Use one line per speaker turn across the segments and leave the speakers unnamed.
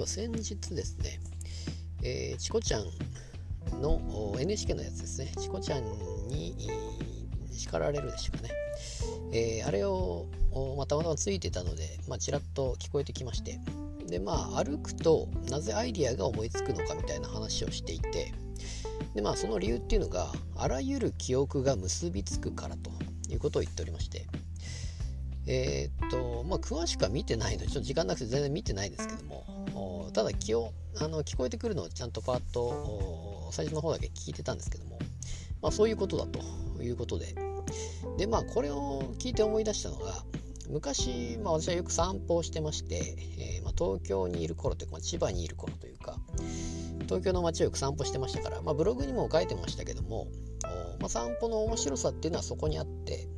ば先日ですね、えー、チコちゃんの NHK のやつですね。チコちゃんに叱られるでしょうかね、えー、あれを、ま、たまたまついてたので、まあ、ちらっと聞こえてきまして。でまあ歩くとなぜアイディアが思いつくのかみたいな話をしていて。でまあその理由っていうのがあらゆる記憶が結びつくからということを言っておりまして。えー、っとまあ詳しくは見てないのでちょっと時間なくて全然見てないですけどもただ気をあの聞こえてくるのをちゃんとパッと最初の方だけ聞いてたんですけども、まあ、そういうことだということで。でまあこれを聞いて思い出したのが昔、まあ、私はよく散歩をしてまして、えー、まあ、東京にいる頃というか、まあ、千葉にいる頃というか東京の街をよく散歩してましたから、まあ、ブログにも書いてましたけども、まあ、散歩の面白さっていうのはそこにあって、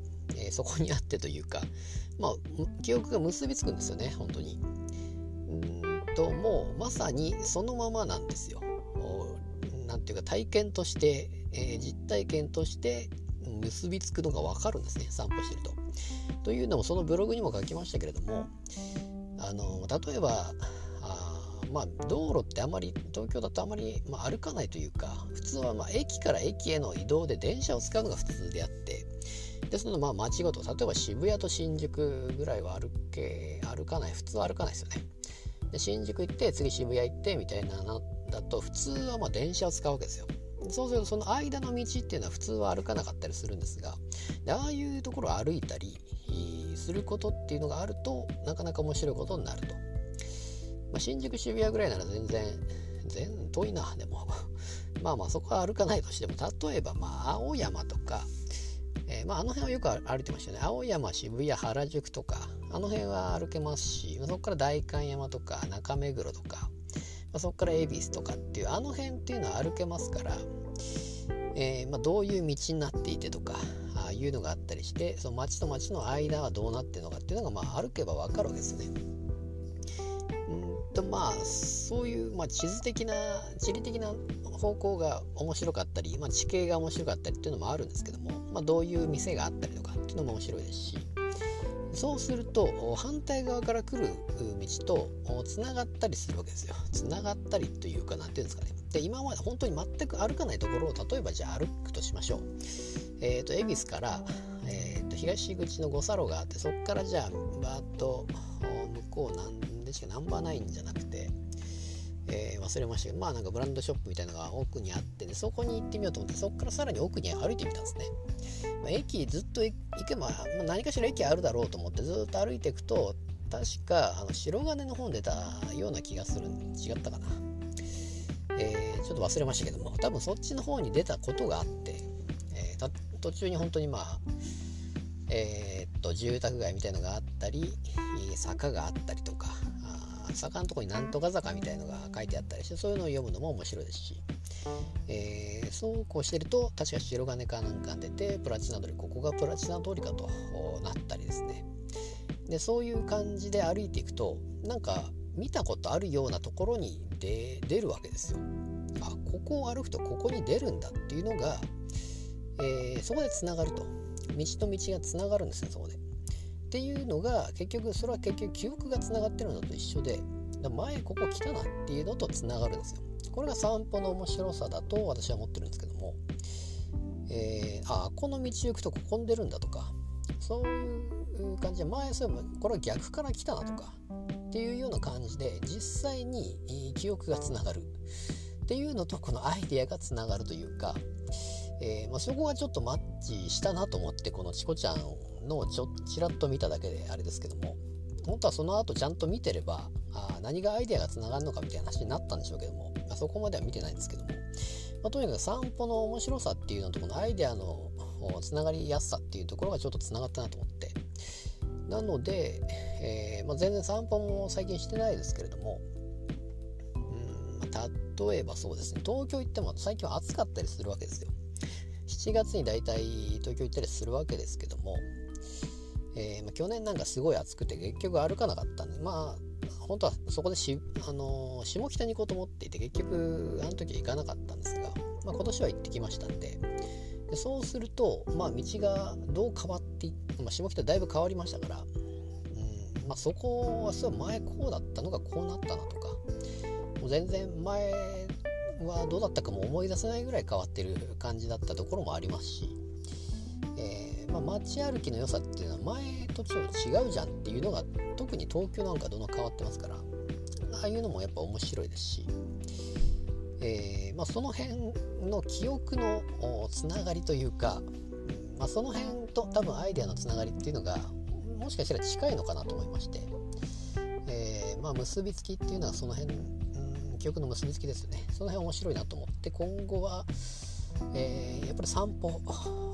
そこにあってというか、まあ、記憶が結びつくんですよね本当に。うんともうまさにそのままなんですよ。なんていうか体験として、えー、実体験として結びつくのが分かるんですね散歩してると。というのもそのブログにも書きましたけれどもあの例えばまあ、道路ってあまり東京だとあまり、まあ、歩かないというか普通はま駅から駅への移動で電車を使うのが普通であってでそのまあ街ごと例えば渋谷と新宿ぐらいは歩け歩かない普通は歩かないですよね。で新宿行って次渋谷行ってみたいなのだと普通はま電車を使うわけですよ。そうするとその間の道っていうのは普通は歩かなかったりするんですがでああいうところを歩いたりすることっていうのがあるとなかなか面白いことになると。まあ、新宿渋谷ぐらいなら全然全遠いなでも。まあまあそこは歩かないとしても例えばまあ青山とか、まああの辺はよく歩いてましたね。青山渋谷原宿とか。あの辺は歩けますしそこから代官山とか中目黒とか、まあ、そこから恵比寿とかっていうあの辺っていうのは歩けますから、えー、まあ、どういう道になっていてとかああいうのがあったりしてその町と街の間はどうなってるのかっていうのがまあ歩けば分かるわけですよね。とまあそういう、まあ、地図的な地理的な方向が面白かったり、まあ、地形が面白かったりっていうのもあるんですけども、まあ、どういう店があったりとかっていうのも面白いですしそうすると反対側から来る道とつながったりするわけですよ。つながったりというか何ていうんですかね。で今まで本当に全く歩かないところを例えばじゃあ歩くとしましょう。えっ、ー、と恵比寿から、えー、と東口の五差路があってそこからじゃあバーッと向こう何確かナンバーナインじゃなくて、えー、忘れましたけどまあなんかブランドショップみたいなのが奥にあってでそこに行ってみようと思ってそこからさらに奥に歩いてみたんですね、まあ、駅ずっと行けば、まあ、何かしら駅あるだろうと思ってずっと歩いていくと確かあの白金の本出たような気がする違ったかな。えー、ちょっと忘れましたけども多分そっちの方に出たことがあって、えー、途中に本当にまあえー、っと住宅街みたいのがあったり坂があったりとか坂のとこになんとか坂みたいのが書いてあったりしてそういうのを読むのも面白いですし、えー、そうこうしてると確か白金かなんか出てプラチナ通りここがプラチナ通りかとなったりですね。でそういう感じで歩いていくとなんか見たことあるようなところに出るわけですよ。あここを歩くとここに出るんだっていうのが、えー、そこでつながると。と道がつながるんですよそこで。っていうのが結局それは結局記憶がつながってるのと一緒で前ここ来たなっていうのとつながるんですよ。これが散歩の面白さだと私は思ってるんですけども、えー、あこの道行くとここに出るんだとか。そういう感じで前そういえばこれは逆から来たなとか。っていうような感じで実際に記憶がつながる。っていうのとこのアイデアがつながるというか、えー、まあ、そこがちょっとマッチしたなと思ってこのチコちゃんのちょちらっと見ただけであれですけども本当はその後ちゃんと見てればあ何がアイデアがつながるのかみたいな話になったんでしょうけども、まあ、そこまでは見てないんですけども、まあ、とにかく散歩の面白さっていうのとこのアイデアのつながりやすさっていうところがちょっとつながったなと思って。なので、えー、まあ、全然散歩も最近してないですけれどもうん、例えばそうですね東京行っても最近は暑かったりするわけですよ。7月に大体東京行ったりするわけですけどもえー、まあ、去年なんかすごい暑くて結局歩かなかったんでまあ本当はそこでし、あのー、下北に行こうと思っていて結局あの時は行かなかったんですが、まあ、今年は行ってきましたんででそうすると、まあ、道がどう変わって、まあ、下北だいぶ変わりましたから、うんまあ、そこはそう前こうだったのがこうなったなとかもう全然前はどうだったかも思い出せないぐらい変わってる感じだったところもありますし、えー、まあ、街歩きの良さっていうのは前とちょっと違うじゃんっていうのが特に東京なんかどんどん変わってますからああいうのもやっぱ面白いですし、えー、まあ、その辺の記憶のつながりというか、まあ、その辺と多分アイデアのつながりっていうのがもしかしたら近いのかなと思いまして、えー、まあ、結びつきっていうのはその辺、記憶の結びつきですよね。その辺面白いなと思って今後は、えー、やっぱり散歩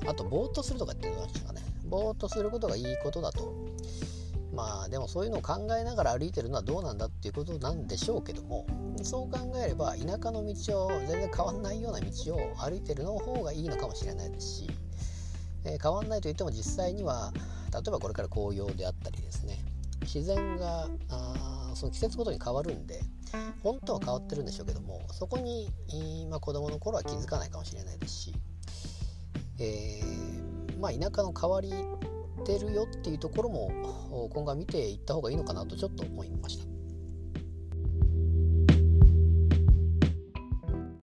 あとぼーっとするとかっていうのはかね。ぼーっとすることがいいことだと。まあでもそういうのを考えながら歩いてるのはどうなんだっていうことなんでしょうけどもそう考えれば田舎の道を全然変わんないような道を歩いてるの方がいいのかもしれないですし、えー、変わんないといっても実際には例えばこれから紅葉であったりですね自然があその季節ごとに変わるんで本当は変わってるんでしょうけどもそこに、まあ、子供の頃は気づかないかもしれないですし、えー、まあ、田舎の変わりてるよっていうところも今後は見ていった方がいいのかなとちょっと思いました。